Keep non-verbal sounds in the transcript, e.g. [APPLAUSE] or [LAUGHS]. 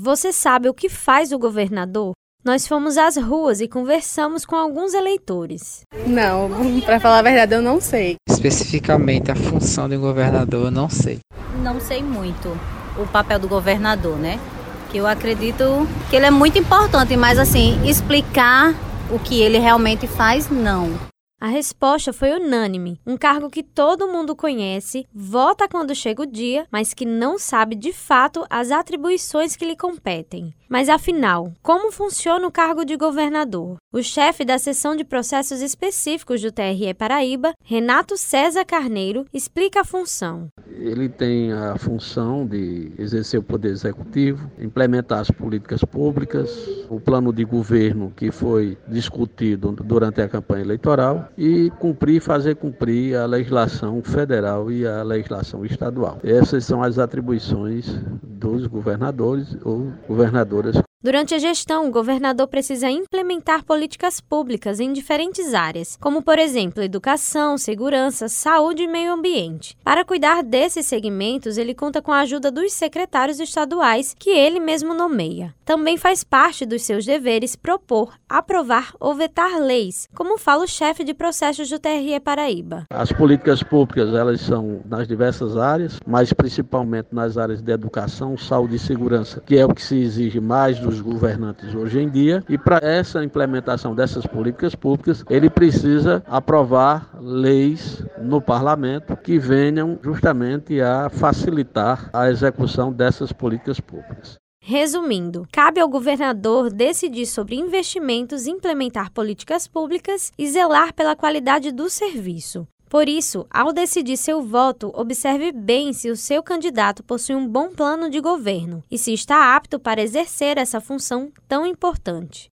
Você sabe o que faz o governador? Nós fomos às ruas e conversamos com alguns eleitores. Não, [LAUGHS] para falar a verdade, eu não sei. Especificamente a função do governador, eu não sei. Não sei muito o papel do governador, né? Que eu acredito que ele é muito importante, mas assim, explicar o que ele realmente faz, não. A resposta foi unânime. Um cargo que todo mundo conhece, vota quando chega o dia, mas que não sabe de fato as atribuições que lhe competem. Mas afinal, como funciona o cargo de governador? O chefe da seção de processos específicos do TRE Paraíba, Renato César Carneiro, explica a função. Ele tem a função de exercer o poder executivo, implementar as políticas públicas, o plano de governo que foi discutido durante a campanha eleitoral e cumprir, fazer cumprir a legislação federal e a legislação estadual. Essas são as atribuições dos governadores ou governadoras Durante a gestão, o governador precisa implementar políticas públicas em diferentes áreas, como, por exemplo, educação, segurança, saúde e meio ambiente. Para cuidar desses segmentos, ele conta com a ajuda dos secretários estaduais, que ele mesmo nomeia. Também faz parte dos seus deveres propor, aprovar ou vetar leis, como fala o chefe de processos do TRE Paraíba. As políticas públicas, elas são nas diversas áreas, mas principalmente nas áreas de educação, saúde e segurança, que é o que se exige mais do dos governantes hoje em dia. E para essa implementação dessas políticas públicas, ele precisa aprovar leis no parlamento que venham justamente a facilitar a execução dessas políticas públicas. Resumindo, cabe ao governador decidir sobre investimentos, implementar políticas públicas e zelar pela qualidade do serviço. Por isso, ao decidir seu voto, observe bem se o seu candidato possui um bom plano de governo e se está apto para exercer essa função tão importante.